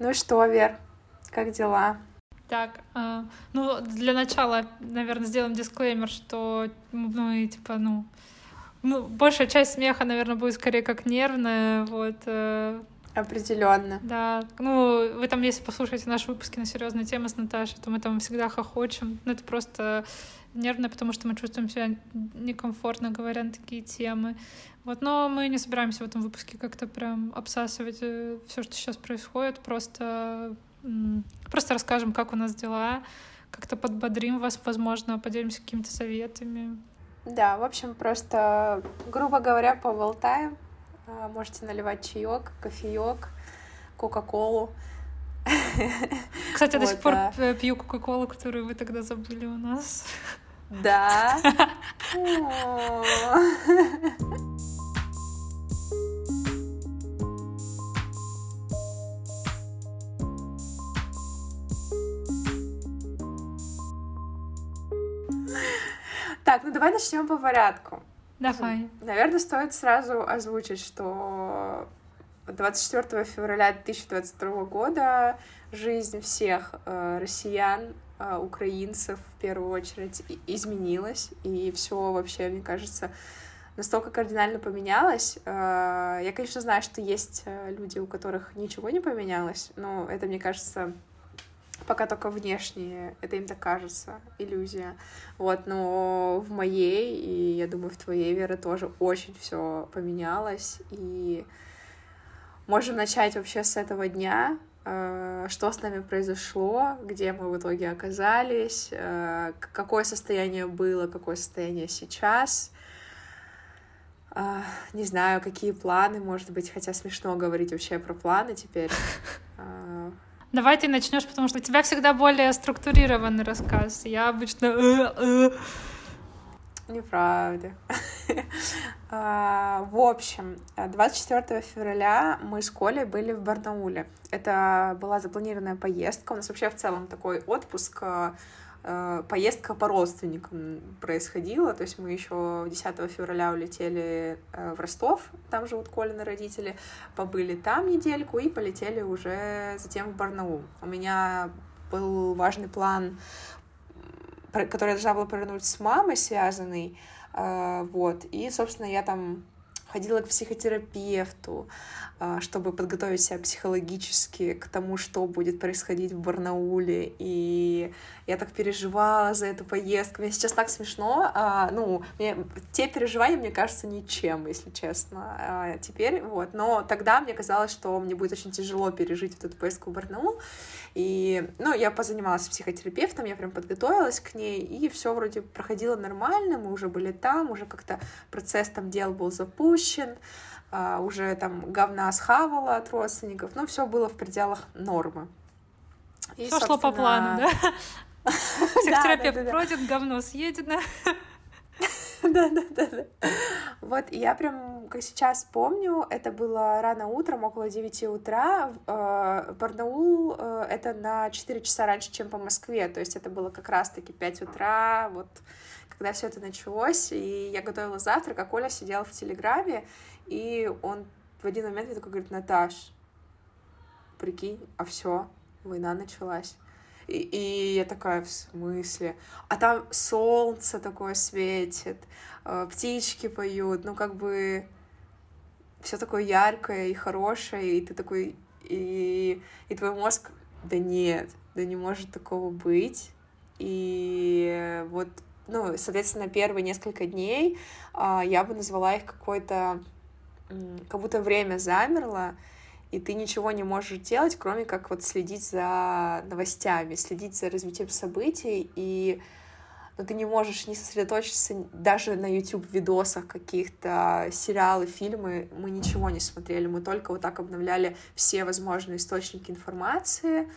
Ну что, Вер, как дела? Так, э, ну, для начала, наверное, сделаем дисклеймер, что мы, типа, ну, ну, большая часть смеха, наверное, будет скорее как нервная, вот. Э, Определенно. Да, ну, вы там, если послушаете наши выпуски на серьезные темы с Наташей, то мы там всегда хохочем. Ну, это просто нервно, потому что мы чувствуем себя некомфортно, говоря на такие темы. Вот, но мы не собираемся в этом выпуске как-то прям обсасывать э, все, что сейчас происходит. Просто, просто расскажем, как у нас дела, как-то подбодрим вас, возможно, поделимся какими-то советами. Да, в общем, просто, грубо говоря, поболтаем. А, можете наливать чаек, кофеек, кока-колу. Кстати, я до сих пор пью кока-колу, которую вы тогда забыли у нас. Да. Так, ну давай начнем по порядку. Давай. Наверное, стоит сразу озвучить, что 24 февраля 2022 года жизнь всех э, россиян, э, украинцев в первую очередь изменилась, и все вообще, мне кажется, настолько кардинально поменялось. Э, я, конечно, знаю, что есть э, люди, у которых ничего не поменялось, но это, мне кажется, пока только внешние, это им так кажется, иллюзия. Вот, но в моей, и я думаю, в твоей, Вера, тоже очень все поменялось, и можем начать вообще с этого дня, э, что с нами произошло, где мы в итоге оказались, э, какое состояние было, какое состояние сейчас, э, не знаю, какие планы, может быть, хотя смешно говорить вообще про планы теперь. Давай ты начнешь, потому что у тебя всегда более структурированный рассказ. Я обычно... Э, э. Неправда. А, в общем, 24 февраля мы с Колей были в Барнауле. Это была запланированная поездка. У нас вообще в целом такой отпуск Э, поездка по родственникам происходила, то есть мы еще 10 февраля улетели э, в Ростов, там живут Колины родители, побыли там недельку и полетели уже затем в Барнаул. У меня был важный план, который я должна была повернуть с мамой связанный, э, вот, и, собственно, я там ходила к психотерапевту, а, чтобы подготовить себя психологически к тому, что будет происходить в Барнауле. И я так переживала за эту поездку. Мне сейчас так смешно. А, ну, мне, те переживания, мне кажется, ничем, если честно. А, теперь вот. Но тогда мне казалось, что мне будет очень тяжело пережить вот эту поездку в Барнаул. И, ну, я позанималась с психотерапевтом, я прям подготовилась к ней, и все вроде проходило нормально, мы уже были там, уже как-то процесс там дел был запущен, а, уже там говна схавала от родственников, но все было в пределах нормы. И, все шло по плану, да? Психотерапевт пройдет, говно съедено. Да, да, да, да. Вот, я прям, как сейчас помню, это было рано утром, около 9 утра. Э, Барнаул э, — это на 4 часа раньше, чем по Москве, то есть это было как раз-таки 5 утра, вот, когда все это началось, и я готовила завтрак, а Коля сидел в Телеграме, и он в один момент мне такой говорит, Наташ, прикинь, а все, война началась. И, и я такая, в смысле? А там солнце такое светит, э, птички поют, ну как бы все такое яркое и хорошее, и ты такой, и, и твой мозг, да нет, да не может такого быть. И вот, ну, соответственно, первые несколько дней а, я бы назвала их какой-то, как будто время замерло, и ты ничего не можешь делать, кроме как вот следить за новостями, следить за развитием событий, и но ну, ты не можешь не сосредоточиться даже на YouTube-видосах каких-то, сериалы, фильмы, мы ничего не смотрели, мы только вот так обновляли все возможные источники информации,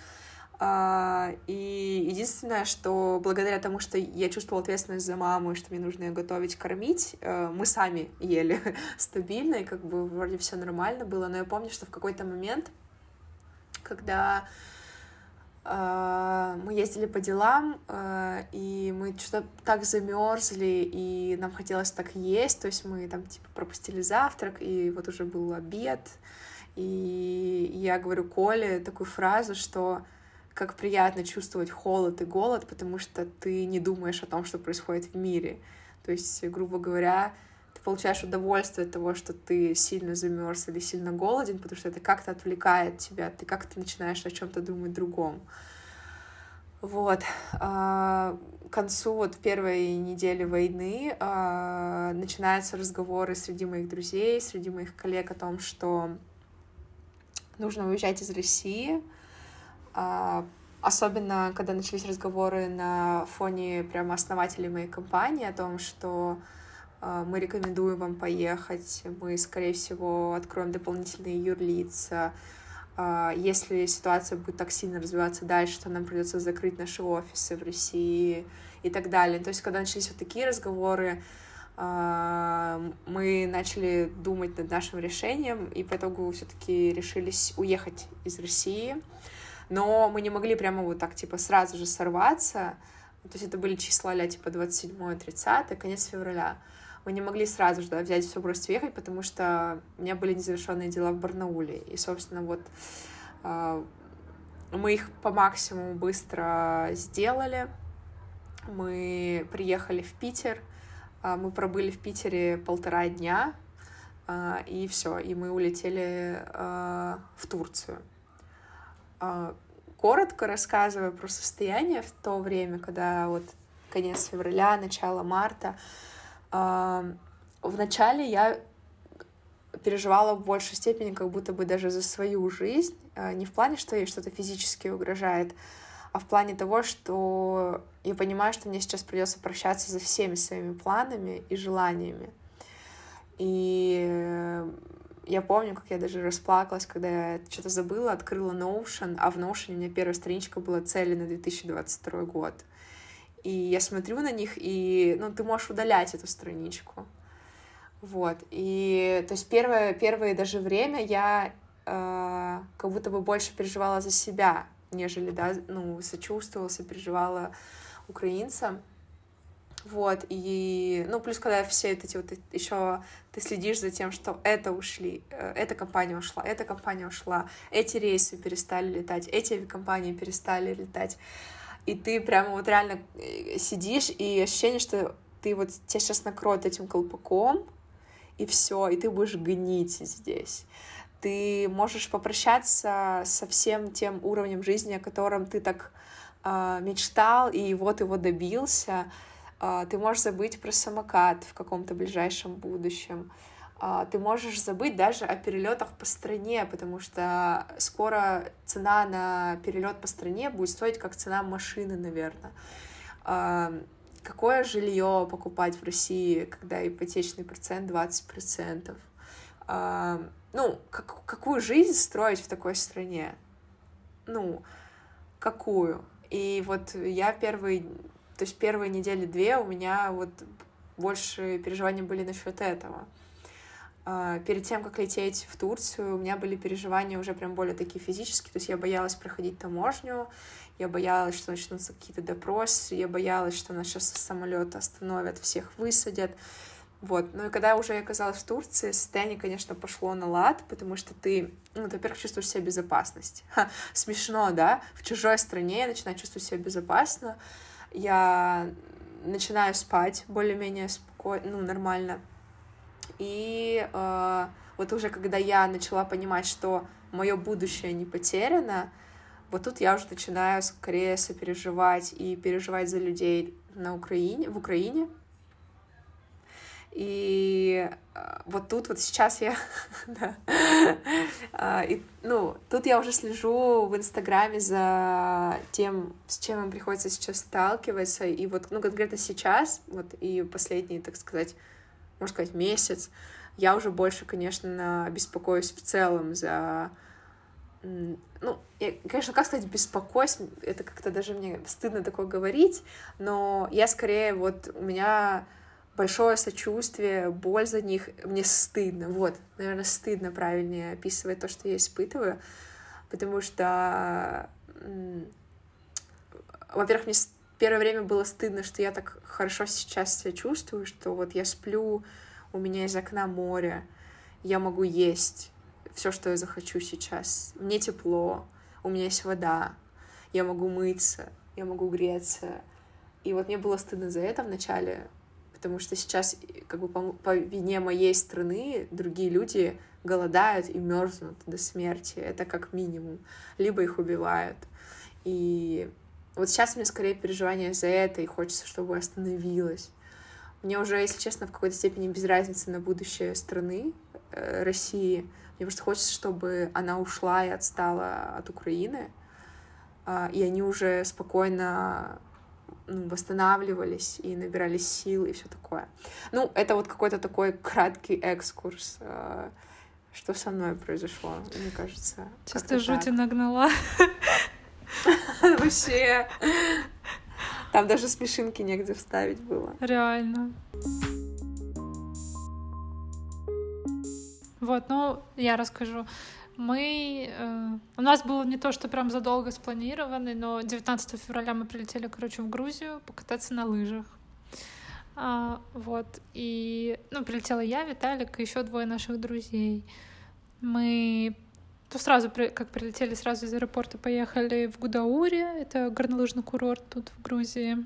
и единственное, что благодаря тому, что я чувствовала ответственность за маму, и что мне нужно ее готовить, кормить, э, мы сами ели стабильно, и как бы вроде все нормально было. Но я помню, что в какой-то момент, когда э, мы ездили по делам, э, и мы что-то так замерзли, и нам хотелось так есть, то есть мы там типа пропустили завтрак, и вот уже был обед, И я говорю Коле такую фразу, что как приятно чувствовать холод и голод, потому что ты не думаешь о том, что происходит в мире. То есть, грубо говоря, ты получаешь удовольствие от того, что ты сильно замерз или сильно голоден, потому что это как-то отвлекает тебя, ты как-то начинаешь о чем-то думать другом. Вот. А, к концу вот первой недели войны а, начинаются разговоры среди моих друзей, среди моих коллег о том, что нужно уезжать из России. А, особенно, когда начались разговоры на фоне прямо основателей моей компании о том, что мы рекомендуем вам поехать, мы, скорее всего, откроем дополнительные юрлица, а, если ситуация будет так сильно развиваться дальше, то нам придется закрыть наши офисы в России и так далее. То есть, когда начались вот такие разговоры, а, мы начали думать над нашим решением, и по итогу все-таки решились уехать из России. Но мы не могли прямо вот так, типа, сразу же сорваться. То есть это были числа, ля, типа, 27-30, конец февраля мы не могли сразу же да, взять все просто уехать, потому что у меня были незавершенные дела в Барнауле. И, собственно, вот э, мы их по максимуму быстро сделали. Мы приехали в Питер, э, мы пробыли в Питере полтора дня, э, и все, и мы улетели в Турцию. Э, коротко рассказывая про состояние в то время, когда вот конец февраля, начало марта, Вначале я переживала в большей степени как будто бы даже за свою жизнь, а, не в плане, что ей что-то физически угрожает, а в плане того, что я понимаю, что мне сейчас придется прощаться за всеми своими планами и желаниями. И я помню, как я даже расплакалась, когда я что-то забыла, открыла Notion, а в Notion у меня первая страничка была цели на 2022 год и я смотрю на них, и, ну, ты можешь удалять эту страничку. Вот, и, то есть, первое, первое даже время я э, как будто бы больше переживала за себя, нежели, да, ну, сочувствовала, сопереживала украинцам. Вот, и, ну, плюс, когда все эти вот еще ты следишь за тем, что это ушли, э, эта компания ушла, эта компания ушла, эти рейсы перестали летать, эти компании перестали летать и ты прямо вот реально э, сидишь, и ощущение, что ты вот тебя сейчас накроют этим колпаком, и все, и ты будешь гнить здесь. Ты можешь попрощаться со всем тем уровнем жизни, о котором ты так э, мечтал, и вот его добился. Э, ты можешь забыть про самокат в каком-то ближайшем будущем. А, ты можешь забыть даже о перелетах по стране, потому что скоро цена на перелет по стране будет стоить как цена машины, наверное. А, какое жилье покупать в России, когда ипотечный процент 20%? А, ну, как, какую жизнь строить в такой стране? Ну, какую? И вот я первый, то есть первые недели две у меня вот больше переживания были насчет этого. А, перед тем, как лететь в Турцию, у меня были переживания уже прям более такие физические, то есть я боялась проходить таможню, я боялась, что начнутся какие-то допросы, я боялась, что нас сейчас с самолета остановят, всех высадят. Вот. Ну и когда уже я оказалась в Турции, состояние, конечно, пошло на лад, потому что ты, ну, ты, во-первых, чувствуешь себя безопасность. Ха, смешно, да? В чужой стране я начинаю чувствовать себя безопасно. Я начинаю спать более-менее спокойно, ну, нормально. И э, вот уже когда я начала понимать, что мое будущее не потеряно, вот тут я уже начинаю скорее сопереживать и переживать за людей на Украине, в Украине. И э, вот тут вот сейчас я, да, а, и, ну, тут я уже слежу в Инстаграме за тем, с чем им приходится сейчас сталкиваться, и вот, ну, конкретно сейчас, вот, и последние, так сказать, можно сказать, месяц, я уже больше, конечно, беспокоюсь в целом за... Ну, я, конечно, как сказать, беспокоюсь, это как-то даже мне стыдно такое говорить, но я скорее вот, у меня большое сочувствие, боль за них, мне стыдно, вот, наверное, стыдно правильнее описывать то, что я испытываю, потому что, во-первых, мне первое время было стыдно, что я так хорошо сейчас себя чувствую, что вот я сплю, у меня из окна море, я могу есть, все, что я захочу сейчас. Мне тепло, у меня есть вода, я могу мыться, я могу греться. И вот мне было стыдно за это вначале, потому что сейчас, как бы по, по вине моей страны, другие люди голодают и мерзнут до смерти. Это как минимум. Либо их убивают. И вот сейчас мне скорее переживания за это, и хочется, чтобы остановилось. Мне уже, если честно, в какой-то степени без разницы на будущее страны, э, России. Мне просто хочется, чтобы она ушла и отстала от Украины, э, и они уже спокойно ну, восстанавливались и набирались сил и все такое. Ну, это вот какой-то такой краткий экскурс, э, что со мной произошло, мне кажется. Чисто жути нагнала. Вообще. Там даже смешинки негде вставить было. Реально. Вот, ну, я расскажу. Мы... Э, у нас было не то, что прям задолго спланированный, но 19 февраля мы прилетели, короче, в Грузию покататься на лыжах. А, вот, и, ну, прилетела я, Виталик и еще двое наших друзей. Мы то сразу, как прилетели, сразу из аэропорта поехали в Гудаури, это горнолыжный курорт тут в Грузии.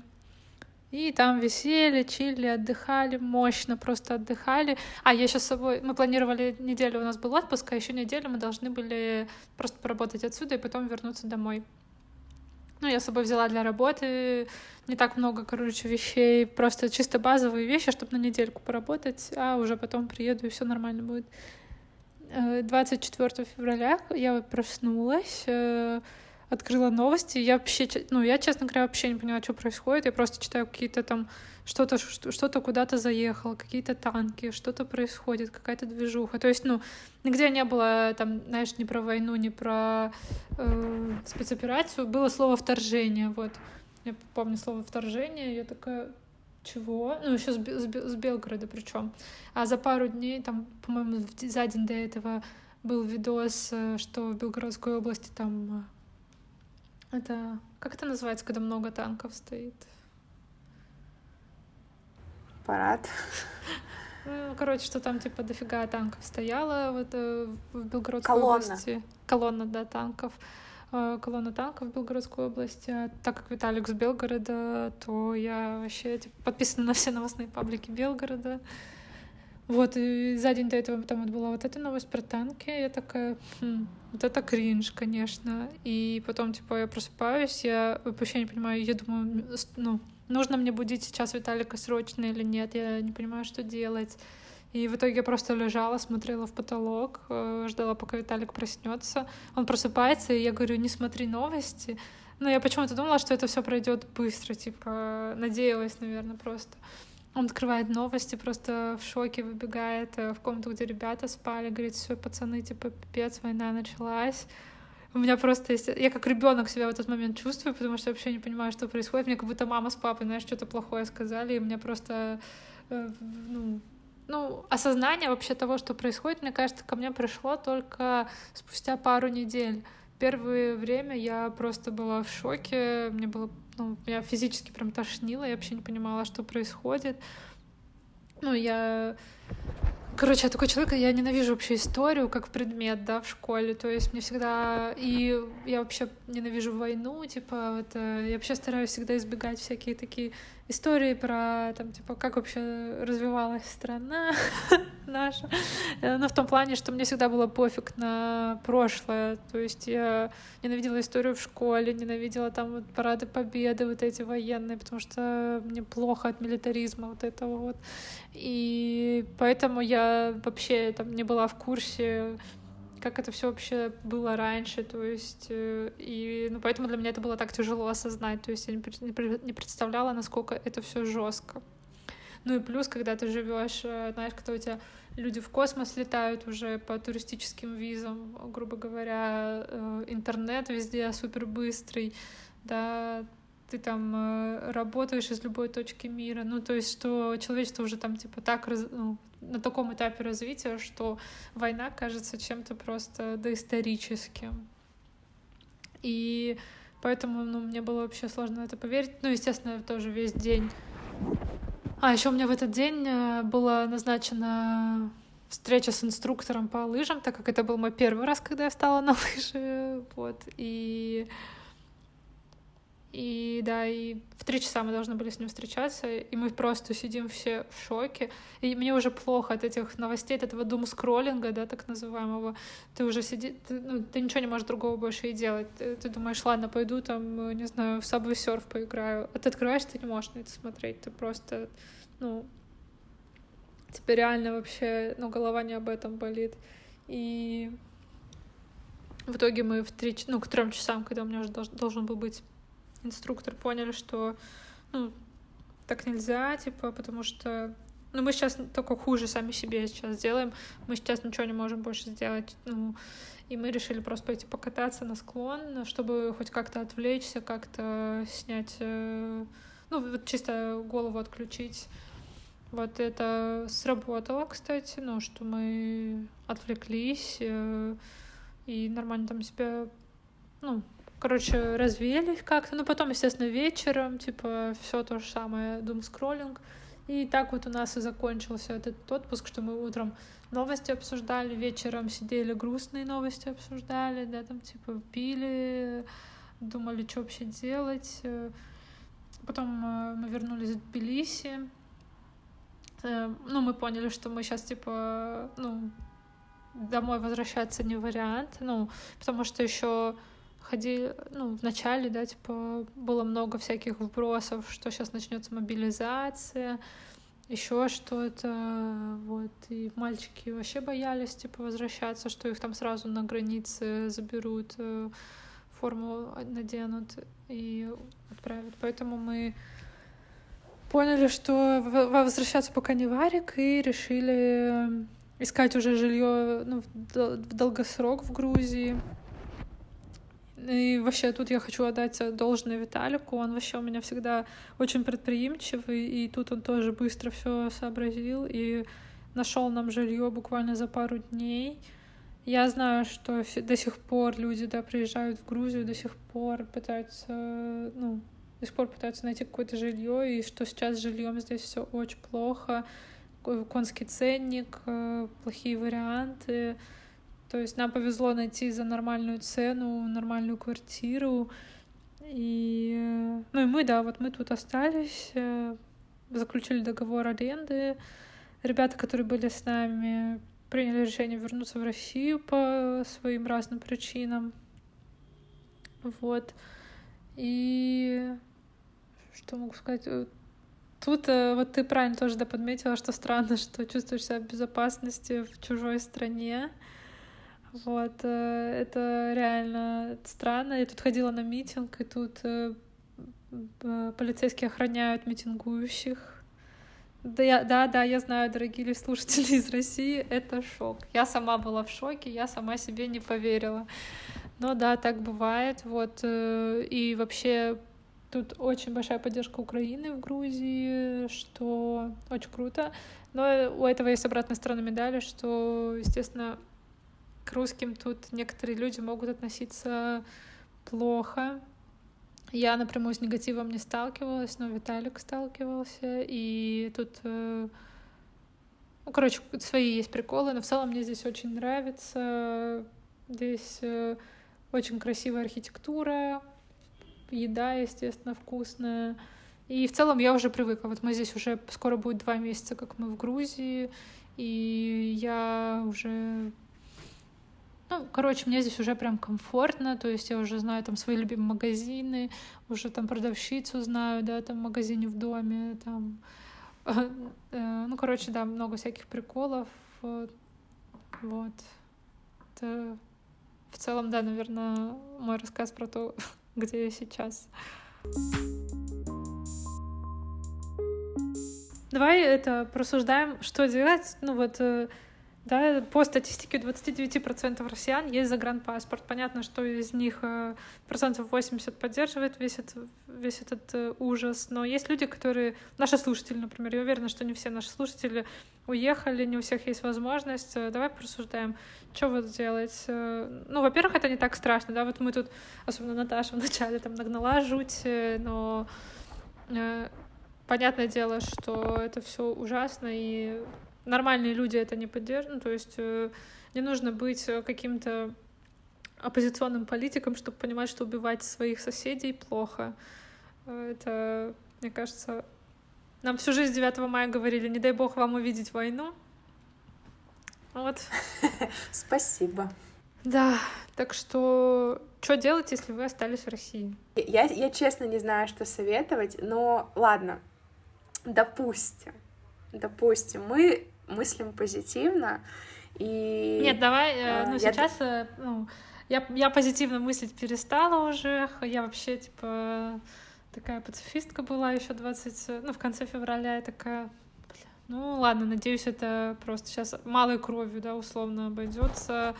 И там висели, чили, отдыхали, мощно просто отдыхали. А, я сейчас с собой... Мы планировали неделю, у нас был отпуск, а еще неделю мы должны были просто поработать отсюда и потом вернуться домой. Ну, я с собой взяла для работы не так много, короче, вещей, просто чисто базовые вещи, чтобы на недельку поработать, а уже потом приеду, и все нормально будет. 24 э, февраля я проснулась, э, открыла новости. Я вообще, ну, я, честно говоря, вообще не поняла, что происходит. Я просто читаю какие-то там что-то, что-то куда-то заехало, какие-то танки, что-то происходит, какая-то движуха. То есть, ну, нигде не было там, знаешь, ни про войну, ни про э, спецоперацию. Было слово вторжение, вот. Я помню слово вторжение, я такая, чего? Ну, еще с, с, с Белгорода причем. А за пару дней, там, по-моему, за день до этого был видос, э, что в Белгородской области там... Это... Как это называется, когда много танков стоит? Парад. Ну, короче, что там, типа, дофига танков стояло вот, э, в Белгородской Колонна. области. Колонна, да, танков. Э, колонна танков в Белгородской области. А так как Виталик с Белгорода, то я вообще типа, подписана на все новостные паблики Белгорода. Вот, и за день до этого там вот была вот эта новость про танки. Я такая, хм, вот это кринж, конечно. И потом, типа, я просыпаюсь, я вообще не понимаю, я думаю, ну, нужно мне будить сейчас Виталика срочно или нет, я не понимаю, что делать. И в итоге я просто лежала, смотрела в потолок, э, ждала, пока Виталик проснется. Он просыпается, и я говорю, не смотри новости. Но я почему-то думала, что это все пройдет быстро, типа, надеялась, наверное, просто. Он открывает новости, просто в шоке выбегает э, в комнату, где ребята спали, говорит, все, пацаны, типа, пипец, война началась. У меня просто есть... Я как ребенок себя в этот момент чувствую, потому что я вообще не понимаю, что происходит. Мне как будто мама с папой, знаешь, что-то плохое сказали, и мне просто э, ну, ну, осознание вообще того, что происходит, мне кажется, ко мне пришло только спустя пару недель. Первое время я просто была в шоке, мне было, ну, я физически прям тошнило, я вообще не понимала, что происходит. Ну, я Короче, я такой человек, я ненавижу вообще историю как предмет, да, в школе, то есть мне всегда... И я вообще ненавижу войну, типа, это... Я вообще стараюсь всегда избегать всякие такие истории про, там, типа, как вообще развивалась страна наша. Э, но в том плане, что мне всегда было пофиг на прошлое. То есть я ненавидела историю в школе, ненавидела там вот парады победы вот эти военные, потому что мне плохо от милитаризма вот этого вот. И поэтому я вообще там не была в курсе как это все вообще было раньше, то есть, э, и, ну, поэтому для меня это было так тяжело осознать, то есть я не представляла, насколько это все жестко. Ну и плюс, когда ты живешь, э, знаешь, когда у тебя люди в космос летают уже по туристическим визам, грубо говоря, э, интернет везде супер быстрый, да, ты там э, работаешь из любой точки мира. Ну, то есть, что человечество уже там, типа, так раз... ну, на таком этапе развития, что война кажется чем-то просто доисторическим. И поэтому, ну, мне было вообще сложно это поверить. Ну, естественно, тоже весь день. А, еще у меня в этот день э, было назначено встреча с инструктором по лыжам, так как это был мой первый раз, когда я встала на лыжи, вот, и и да, и в три часа мы должны были с ним встречаться, и мы просто сидим все в шоке. И мне уже плохо от этих новостей, от этого дум-скроллинга, да, так называемого. Ты уже сидишь, ну, ты ничего не можешь другого больше и делать. Ты, ты думаешь, ладно, пойду там, не знаю, в Subway Surf поиграю. А ты открываешь, ты не можешь на это смотреть. Ты просто, ну, тебе реально вообще, ну, голова не об этом болит. И в итоге мы в три, ну, к трем часам, когда у меня уже должен был быть инструктор поняли, что ну, так нельзя, типа, потому что ну, мы сейчас только хуже сами себе сейчас делаем. Мы сейчас ничего не можем больше сделать. Ну, и мы решили просто пойти покататься на склон, чтобы хоть как-то отвлечься, как-то снять, э, ну, вот чисто голову отключить. Вот это сработало, кстати, ну, что мы отвлеклись э, и нормально там себя, ну, короче, развеялись как-то. Ну, потом, естественно, вечером, типа, все то же самое, дум скроллинг. И так вот у нас и закончился этот отпуск, что мы утром новости обсуждали, вечером сидели грустные новости обсуждали, да, там, типа, пили, думали, что вообще делать. Потом э, мы вернулись в Тбилиси. Э, ну, мы поняли, что мы сейчас, типа, ну, домой возвращаться не вариант, ну, потому что еще ходили, ну, в начале, да, типа, было много всяких вбросов, что сейчас начнется мобилизация, еще что-то, вот, и мальчики вообще боялись, типа, возвращаться, что их там сразу на границе заберут, э, форму наденут и отправят. Поэтому мы поняли, что возвращаться пока не варик, и решили искать уже жилье ну, в долгосрок в Грузии. И вообще тут я хочу отдать должное Виталику. Он вообще у меня всегда очень предприимчивый, и тут он тоже быстро все сообразил и нашел нам жилье буквально за пару дней. Я знаю, что до сих пор люди да, приезжают в Грузию, до сих пор пытаются, ну, до сих пор пытаются найти какое-то жилье, и что сейчас с жильем здесь все очень плохо. Конский ценник, э, плохие варианты. То есть нам повезло найти за нормальную цену нормальную квартиру. И, э, ну и мы, да, вот мы тут остались, э, заключили договор аренды. Ребята, которые были с нами, приняли решение вернуться в Россию по своим разным причинам. Вот. И что могу сказать? Э, тут вот ты правильно тоже да, подметила, что странно, что чувствуешь себя в безопасности в чужой стране. Вот, э, это реально странно. Я тут ходила на митинг, и тут э, полицейские охраняют митингующих. Да, я, да, да, я знаю, дорогие слушатели из России, это шок. Я сама была в шоке, я сама себе не поверила. Но да, так бывает. Вот, э, и вообще тут очень большая поддержка Украины в Грузии, что очень круто. Но у этого есть обратная сторона медали, что, естественно, к русским тут некоторые люди могут относиться плохо. Я напрямую с негативом не сталкивалась, но Виталик сталкивался, и тут, э, ну, короче, свои есть приколы, но в целом мне здесь очень нравится. Здесь э, очень красивая архитектура, еда, естественно, вкусная. И в целом я уже привыкла. Вот мы здесь уже скоро будет два месяца, как мы в Грузии, и я уже ну, короче, мне здесь уже прям комфортно, то есть я уже знаю там свои любимые магазины, уже там продавщицу знаю, да, там в магазине в доме, там, э, ну, короче, да, много всяких приколов, вот, вот. Это в целом, да, наверное, мой рассказ про то, где я сейчас. Давай это просуждаем, что делать, ну вот э, да, по статистике 29% россиян есть загранпаспорт. Понятно, что из них э, процентов 80 поддерживает весь этот, весь этот э, ужас. Но есть люди, которые... Наши слушатели, например. Я уверена, что не все наши слушатели уехали, не у всех есть возможность. Э, давай порассуждаем, что вот делать. Ну, во-первых, это не так страшно, да, вот мы тут, особенно Наташа вначале там нагнала жуть, но понятное дело, что это все ужасно, и нормальные люди это не поддерживают, ну, то есть э, не нужно быть каким-то оппозиционным политиком, чтобы понимать, что убивать своих соседей плохо. Это, мне кажется, нам всю жизнь 9 мая говорили, не дай бог вам увидеть войну. Вот. Спасибо. Да, так что что делать, если вы остались в России? Я, я честно не знаю, что советовать, но ладно, допустим, допустим, мы мыслим позитивно, и... Нет, давай, э, ну, я... сейчас, э, ну, я, я позитивно мыслить перестала уже, я вообще, типа, такая пацифистка была еще 20, ну, в конце февраля, я такая, ну, ладно, надеюсь, это просто сейчас малой кровью, да, условно обойдется,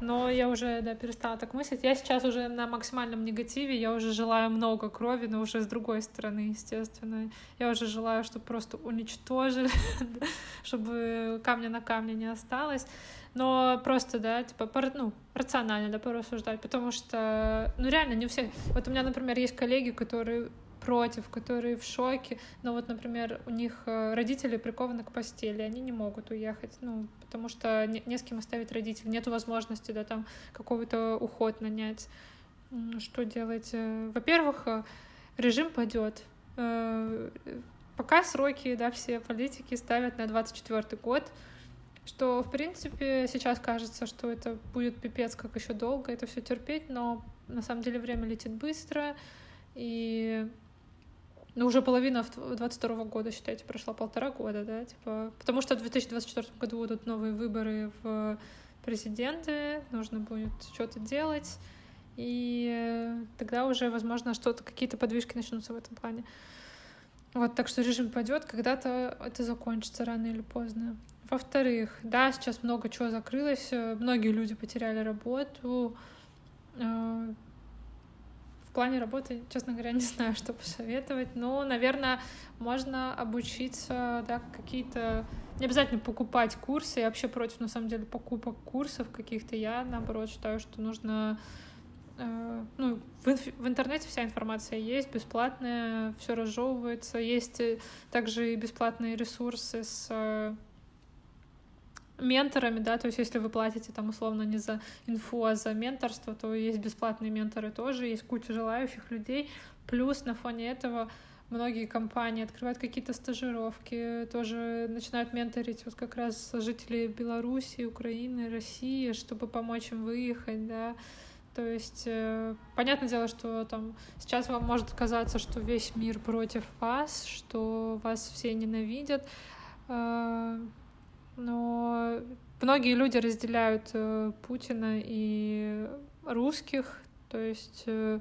но я уже, да, перестала так мыслить. Я сейчас уже на максимальном негативе, я уже желаю много крови, но уже с другой стороны, естественно. Я уже желаю, чтобы просто уничтожили, чтобы камня на камне не осталось. Но просто, да, типа, ну, рационально, да, порассуждать, потому что, ну, реально, не все... Вот у меня, например, есть коллеги, которые против, которые в шоке. Но вот, например, у них э, родители прикованы к постели, они не могут уехать, ну, потому что не, не с кем оставить родителей, нет возможности, да, там какой-то уход нанять. Что делать? Э, во-первых, э, режим пойдет. Пока сроки, да, все политики ставят на 24 год, что, в принципе, сейчас кажется, что это будет пипец, как еще долго это все терпеть, но на самом деле время летит быстро, и ну, уже половина 22 года, считайте, прошла полтора года, да, типа, потому что в 2024 году будут новые выборы в президенты, нужно будет что-то делать, и тогда уже, возможно, что-то, какие-то подвижки начнутся в этом плане. Вот, так что режим пойдет, когда-то это закончится рано или поздно. Во-вторых, да, сейчас много чего закрылось, многие люди потеряли работу, э, плане работы, честно говоря, не знаю, что посоветовать. Но, наверное, можно обучиться, да, какие-то... Не обязательно покупать курсы. Я вообще против, на самом деле, покупок курсов каких-то. Я, наоборот, считаю, что нужно... Э, ну, в, в интернете вся информация есть, бесплатная, все разжевывается. Есть э, также и бесплатные ресурсы с э, менторами, да, то есть если вы платите там условно не за инфу, а за менторство, то есть бесплатные менторы тоже, есть куча желающих людей, плюс на фоне этого многие компании открывают какие-то стажировки, тоже начинают менторить вот как раз жителей Беларуси, Украины, России, чтобы помочь им выехать, да, то есть, э, понятное дело, что там сейчас вам может казаться, что весь мир против вас, что вас все ненавидят, э, но многие люди разделяют э, Путина и русских, то есть э,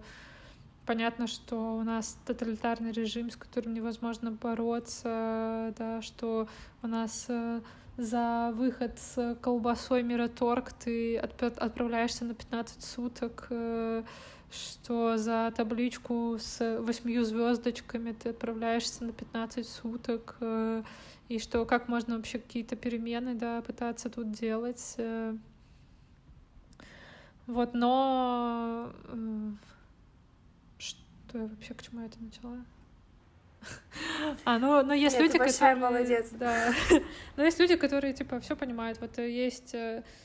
понятно, что у нас тоталитарный режим, с которым невозможно бороться, да, что у нас э, за выход с колбасой Мираторг ты отправляешься на 15 суток, что за табличку с восьмью звездочками ты отправляешься на 15 суток, и что как можно вообще какие-то перемены, да, пытаться тут делать. Э. Вот, но э, что я вообще к чему я это начала? А, ну, но есть Нет, люди, которые... молодец. Да. но есть люди, которые, типа, все понимают. Вот э, есть...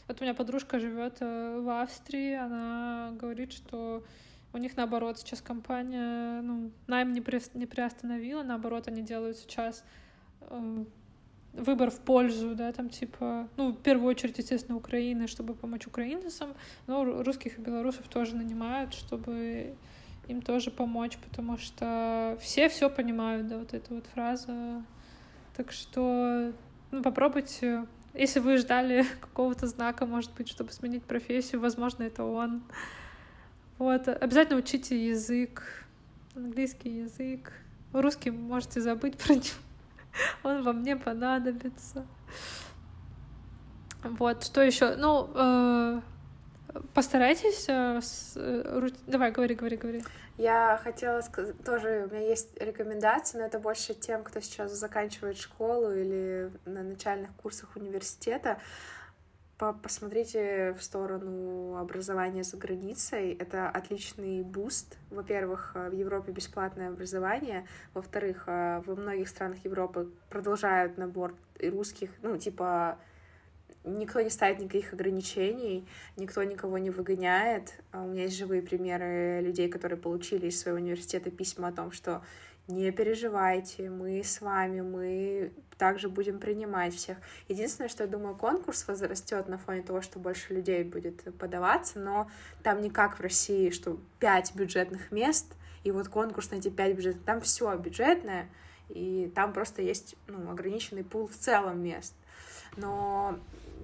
Вот у меня подружка живет в Австрии, она говорит, что у них, наоборот, сейчас компания, ну, найм не, при... не приостановила, наоборот, они делают сейчас выбор в пользу, да, там типа, ну, в первую очередь, естественно, Украины, чтобы помочь украинцам, но русских и белорусов тоже нанимают, чтобы им тоже помочь, потому что все все понимают, да, вот эта вот фраза. Так что, ну, попробуйте. Если вы ждали какого-то знака, может быть, чтобы сменить профессию, возможно, это он. Вот, обязательно учите язык, английский язык. Русский можете забыть про него. Он вам не понадобится. Вот, что еще? Ну, э, постарайтесь... Э, с, э, давай, говори, говори, говори. Я хотела сказать, тоже у меня есть рекомендации, но это больше тем, кто сейчас заканчивает школу или на начальных курсах университета. Посмотрите в сторону образования за границей. Это отличный boost. Во-первых, в Европе бесплатное образование. Во-вторых, во многих странах Европы продолжают набор русских, ну, типа, никто не ставит никаких ограничений, никто никого не выгоняет. А у меня есть живые примеры людей, которые получили из своего университета письма о том, что не переживайте, мы с вами, мы также будем принимать всех. Единственное, что я думаю, конкурс возрастет на фоне того, что больше людей будет подаваться, но там не как в России, что пять бюджетных мест, и вот конкурс на эти пять бюджетных, там все бюджетное, и там просто есть ну, ограниченный пул в целом мест. Но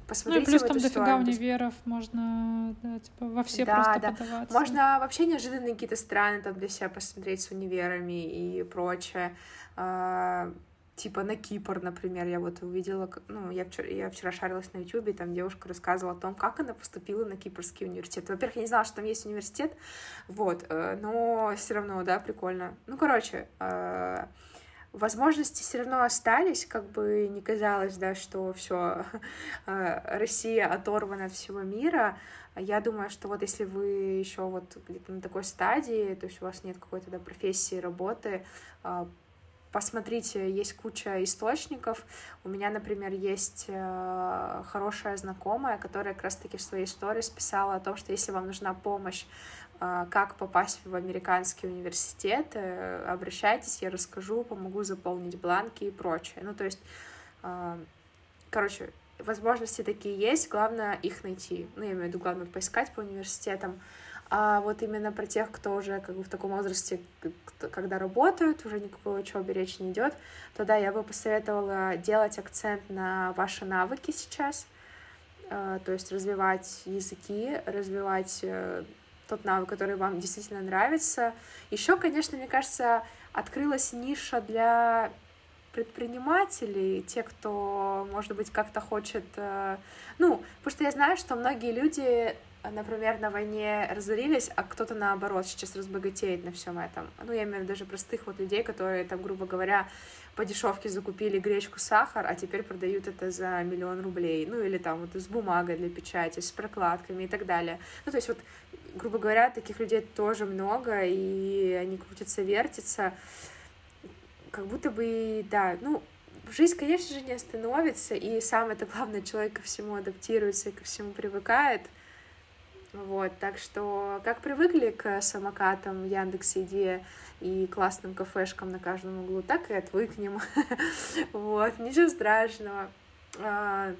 посмотрите ну и плюс там дофига универов, можно да, типа, во все да, просто да. подаваться. Можно вообще неожиданные какие-то страны там для себя посмотреть с универами и прочее. А, типа на Кипр, например, я вот увидела, ну, я вчера, я вчера шарилась на Ютубе, там девушка рассказывала о том, как она поступила на Кипрский университет. Во-первых, я не знала, что там есть университет, вот, э, но все равно, да, прикольно. Ну, короче, э, возможности все равно остались, как бы не казалось, да, что все э, Россия оторвана от всего мира. Я думаю, что вот если вы еще вот где-то на такой стадии, то есть у вас нет какой-то да, профессии, работы, э, посмотрите, есть куча источников. У меня, например, есть э, хорошая знакомая, которая как раз-таки в своей истории списала о том, что если вам нужна помощь а, как попасть в американский университет, э, обращайтесь, я расскажу, помогу заполнить бланки и прочее. Ну, то есть, короче, возможности такие есть, главное их найти. Ну, я имею в виду, главное поискать по университетам. А вот именно про тех, кто уже как бы в таком возрасте, когда работают, уже никакой учебы речи не идет, то да, я бы посоветовала делать акцент на ваши навыки сейчас, а, то есть развивать языки, развивать э, тот навык, который вам действительно нравится. Еще, конечно, мне кажется, открылась ниша для предпринимателей, те, кто, может быть, как-то хочет... Э, ну, потому что я знаю, что многие люди, например, на войне разорились, а кто-то, наоборот, сейчас разбогатеет на всем этом. Ну, я имею в виду даже простых вот людей, которые, там, грубо говоря, по дешевке закупили гречку, сахар, а теперь продают это за миллион рублей. Ну, или там вот с бумагой для печати, с прокладками и так далее. Ну, то есть вот грубо говоря, таких людей тоже много, и они крутятся, вертятся. Как будто бы, да, ну, жизнь, конечно же, не остановится, и самое-то главное, человек ко всему адаптируется и ко всему привыкает. Вот, так что как привыкли к самокатам, Яндекс.Еде и классным кафешкам на каждом углу, так и отвыкнем. Вот, ничего страшного. А,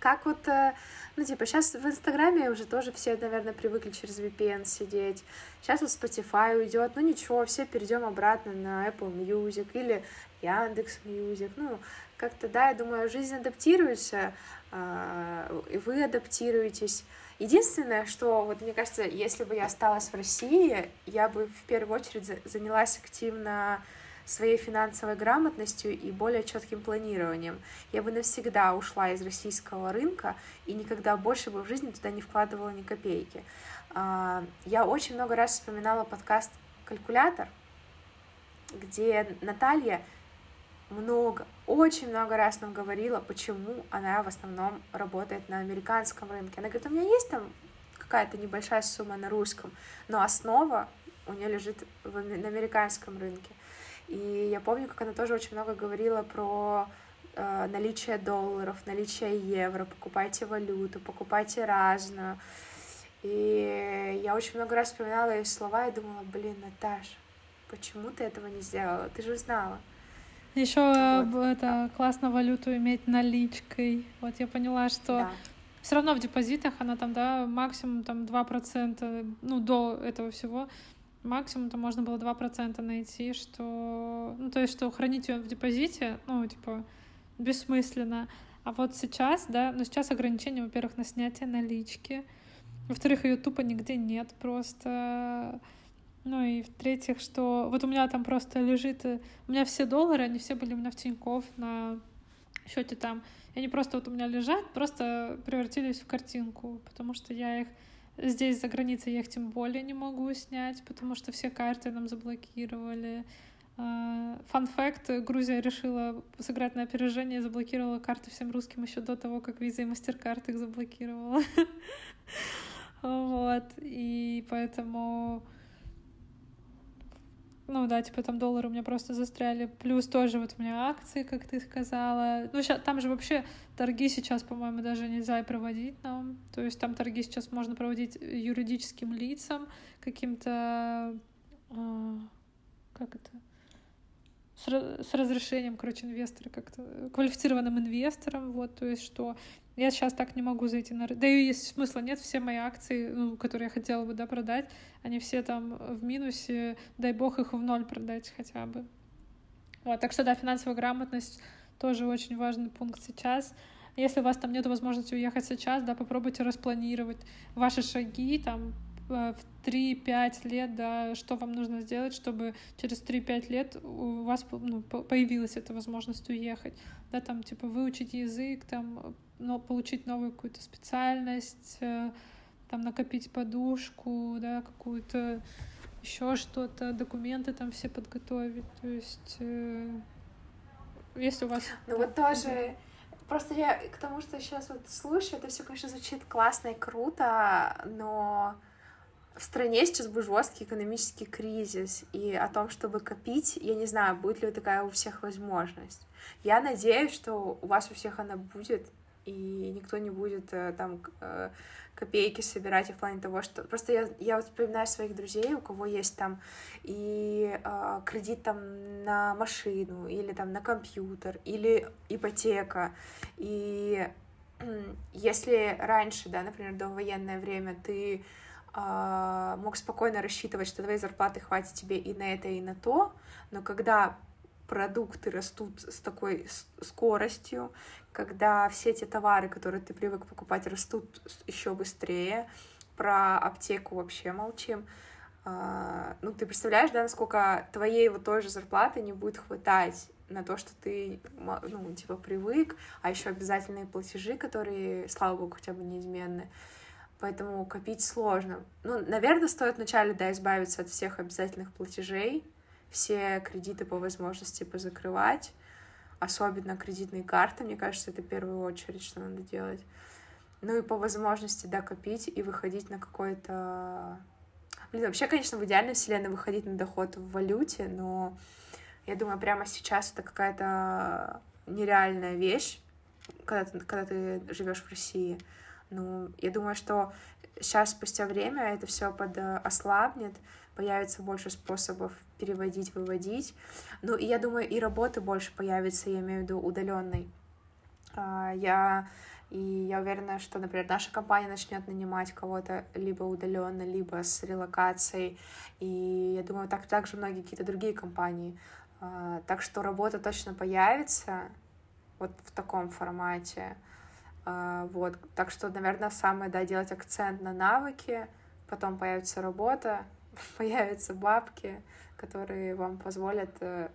как вот, э, ну, типа, сейчас в Инстаграме уже тоже все, наверное, привыкли через VPN сидеть. Сейчас вот Spotify уйдет, ну ничего, все перейдем обратно на Apple Music или Яндекс Music. Ну, как-то, да, я думаю, жизнь адаптируется, и вы адаптируетесь. Единственное, что, вот мне кажется, если бы я осталась в России, я бы в первую очередь занялась активно своей финансовой грамотностью и более четким планированием. Я бы навсегда ушла из российского рынка и никогда больше бы в жизни туда не вкладывала ни копейки. А, я очень много раз вспоминала подкаст «Калькулятор», где Наталья много, очень много раз нам говорила, почему она в основном работает на американском рынке. Она говорит, у меня есть там какая-то небольшая сумма на русском, но основа у нее лежит в, на американском рынке. И я помню, как она тоже очень много говорила про э, наличие долларов, наличие евро, покупайте валюту, покупайте разную. И я очень много раз вспоминала ее слова и думала, блин, Наташа, почему ты этого не сделала? Ты же знала. Еще вот. это классно валюту иметь наличкой. Вот я поняла, что да. все равно в депозитах она там, да, максимум там 2%, ну, до этого всего максимум там можно было 2% найти, что... Ну, то есть, что хранить ее в депозите, ну, типа, бессмысленно. А вот сейчас, да, ну, сейчас ограничения, во-первых, на снятие налички, во-вторых, ее тупо нигде нет просто. Ну и в-третьих, что вот у меня там просто лежит... Э, у меня все доллары, они все были у меня в Тинькофф на счете там. И они просто вот у меня лежат, просто превратились в картинку, потому что я их Здесь, за границей, я их тем более не могу снять, потому что все карты нам заблокировали. Фан-факт, Грузия решила сыграть на опережение и заблокировала карты всем русским еще до того, как Виза и Мастеркард их заблокировала. Вот, и поэтому ну да, типа там доллары у меня просто застряли. Плюс тоже вот у меня акции, как ты сказала. Ну, сейчас, там же вообще торги сейчас, по-моему, даже нельзя проводить нам. То есть там торги сейчас можно проводить юридическим лицам, каким-то... Э, как это? С, с разрешением, короче, инвестора как-то, квалифицированным инвестором, вот, то есть что я сейчас так не могу зайти на... Да и есть смысла нет, все мои акции, ну, которые я хотела бы, да, продать, они все там в минусе, дай бог их в ноль продать хотя бы. Вот, так что, да, финансовая грамотность тоже очень важный пункт сейчас. Если у вас там нет возможности уехать сейчас, да, попробуйте распланировать ваши шаги, там, э, в 3-5 лет, да, что вам нужно сделать, чтобы через 3-5 лет у вас ну, появилась эта возможность уехать, да, там, типа, выучить язык, там, но получить новую какую-то специальность, э, там накопить подушку, да, какую-то еще что-то, документы там все подготовить. То есть, э, если у вас... Ну вот тоже... Просто я к тому, что сейчас вот слушаю, это все, конечно, звучит классно и круто, но в стране сейчас был жесткий экономический кризис, и о том, чтобы копить, я не знаю, будет ли такая у всех возможность. Я надеюсь, что у вас у всех она будет, и никто не будет э, там э, копейки собирать и в плане того, что просто я, я вот вспоминаю своих друзей, у кого есть там и э, кредит там на машину, или там на компьютер, или ипотека, и если раньше, да, например, до военное время ты мог спокойно рассчитывать, что твоей зарплаты хватит тебе и на это, и на то, но когда продукты растут с такой скоростью, когда все эти товары, которые ты привык покупать, растут еще быстрее. Про аптеку вообще молчим. А, ну, ты представляешь, да, насколько твоей вот той же зарплаты не будет хватать на то, что ты, ну, типа, привык, а еще обязательные платежи, которые, слава богу, хотя бы неизменны. Поэтому копить сложно. Ну, наверное, стоит вначале, да, избавиться от всех обязательных платежей, все кредиты по возможности позакрывать, особенно кредитные карты, мне кажется, это в первую очередь, что надо делать. Ну и по возможности, да, копить и выходить на какой-то... Блин, вообще, конечно, в идеальной вселенной выходить на доход в валюте, но я думаю, прямо сейчас это какая-то нереальная вещь, когда ты, когда ты живешь в России. Ну, я думаю, что сейчас, спустя время, это все под ослабнет, появится больше способов переводить, выводить. Ну, и я думаю, и работы больше появится, я имею в виду удаленной. А, я и я уверена, что, например, наша компания начнет нанимать кого-то либо удаленно, либо с релокацией. И я думаю, так также многие какие-то другие компании. А, так что работа точно появится вот в таком формате. А, вот. Так что, наверное, самое, да, делать акцент на навыки, потом появится работа, появятся бабки, которые вам позволят э,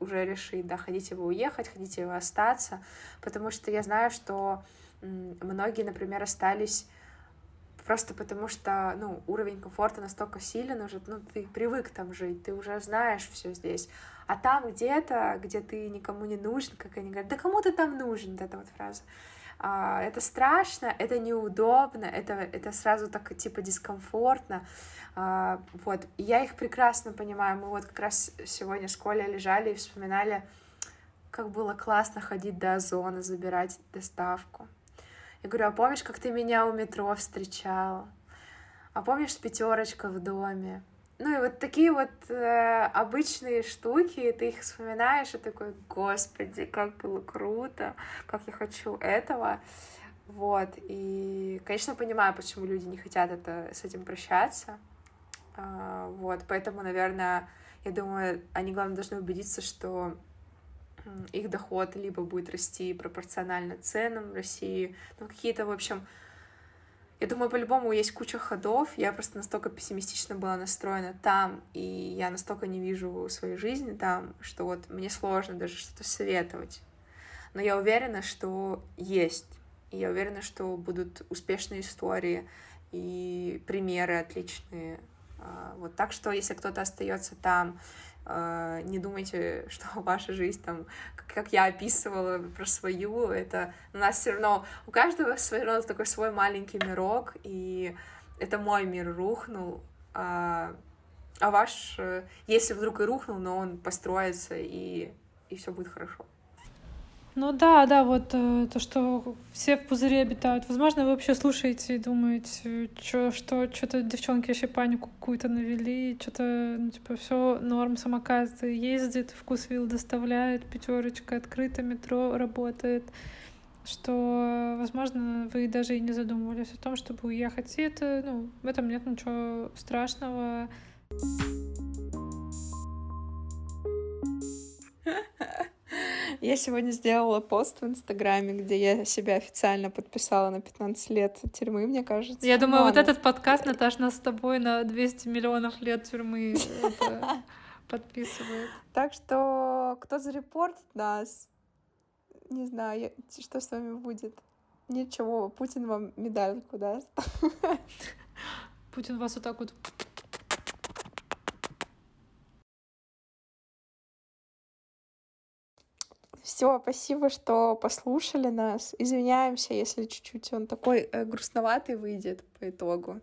уже решить, да, хотите вы уехать, хотите вы остаться, потому что я знаю, что многие, например, остались просто потому что, ну, уровень комфорта настолько силен уже, ну, ты привык там жить, ты уже знаешь все здесь, а там где-то, где ты никому не нужен, как они говорят, да кому ты там нужен, вот эта вот фраза, это страшно, это неудобно, это, это сразу так типа дискомфортно, а, вот, я их прекрасно понимаю, мы вот как раз сегодня с Колей лежали и вспоминали, как было классно ходить до Озона, забирать доставку. Я говорю, а помнишь, как ты меня у метро встречал? А помнишь пятерочка в доме? Ну и вот такие вот э, обычные штуки, ты их вспоминаешь и такой, господи, как было круто, как я хочу этого. Вот, и, конечно, понимаю, почему люди не хотят это, с этим прощаться. А, вот, поэтому, наверное, я думаю, они, главное, должны убедиться, что их доход либо будет расти пропорционально ценам в России, ну, какие-то, в общем, я думаю, по-любому есть куча ходов. Я просто настолько пессимистично была настроена там, и я настолько не вижу своей жизни там, что вот мне сложно даже что-то советовать. Но я уверена, что есть. И я уверена, что будут успешные истории и примеры отличные А, вот так что, если кто-то остается там, не думайте, что ваша жизнь там, как я описывала про свою, это у нас все равно, у каждого все равно такой свой маленький мирок, и это мой мир рухнул, а, а ваш, если вдруг и рухнул, но он построится, и, и все будет хорошо. Ну да, да, вот э, то, что все в пузыре обитают. Возможно, вы вообще слушаете и думаете, чё, что что-то девчонки вообще панику какую-то навели, что-то, ну, типа, все норм, самокат ездит, вкус вил доставляет, пятерочка открыто, метро работает что, возможно, вы даже и не задумывались о том, чтобы уехать. И это, ну, в этом нет ничего страшного. Я сегодня сделала пост в Инстаграме, где я себя официально подписала на 15 лет тюрьмы, мне кажется. Я думаю, вот этот подкаст, Наташ, нас с тобой на 200 миллионов лет тюрьмы подписывает. Так что кто зарепортит нас, не знаю, что с вами будет. Ничего, Путин вам медальку даст. Путин вас вот так вот Все, спасибо, что послушали нас. Извиняемся, если чуть-чуть он такой э, грустноватый выйдет по итогу.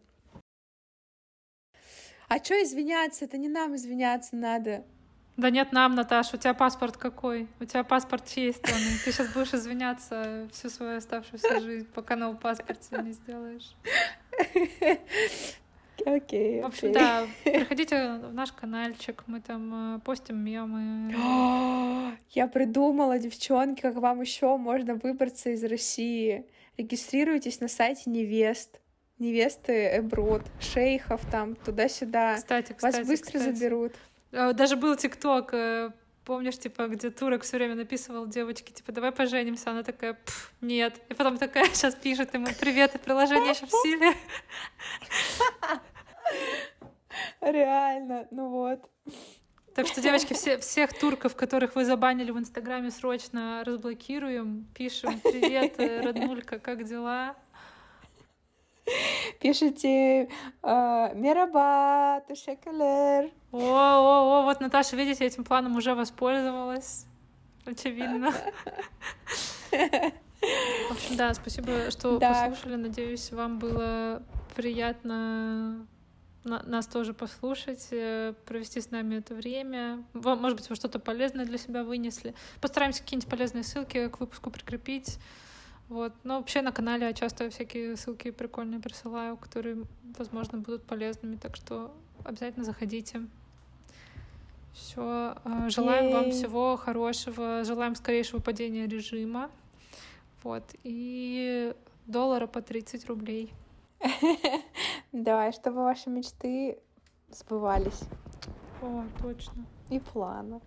А что извиняться? Это не нам извиняться надо. Да нет, нам, Наташа, у тебя паспорт какой? У тебя паспорт чьей страны? Ты сейчас будешь извиняться всю свою оставшуюся жизнь, пока новый паспорт себе не сделаешь. Окей. В общем, да, приходите в наш каналчик, мы там э, постим мемы. Я придумала, девчонки, как вам еще можно выбраться из России. Регистрируйтесь на сайте невест. Невесты Эброд, шейхов там, туда-сюда. Кстати, кстати, Вас быстро кстати. заберут. Э, даже был ТикТок, э, помнишь, типа, где турок все время написывал девочке, типа, давай поженимся, она такая, нет. И потом такая сейчас пишет ему, привет, и приложение еще в силе. Реально, ну вот. Так что, девочки, все, всех турков, которых вы забанили в Инстаграме, срочно разблокируем, пишем «Привет, э, роднулька, как дела?» Пишите э, «Мераба, тушекалер». О, о, о, вот Наташа, видите, этим планом уже воспользовалась. Очевидно. В общем, да, спасибо, что да. послушали. Надеюсь, вам было приятно нас тоже послушать, э, провести с нами это время. Может быть, вы что-то полезное для себя вынесли. Постараемся какие-нибудь полезные ссылки к выпуску прикрепить. Вот. Но вообще на канале я часто всякие ссылки прикольные присылаю, которые, возможно, будут полезными. Так что обязательно заходите. Все. Э, желаем Ей. вам всего хорошего. Желаем скорейшего падения режима. Вот. И доллара по 30 рублей. Да, и чтобы ваши мечты сбывались. О, точно. И планы.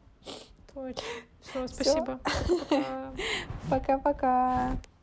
Точно. Все, спасибо. Пока-пока.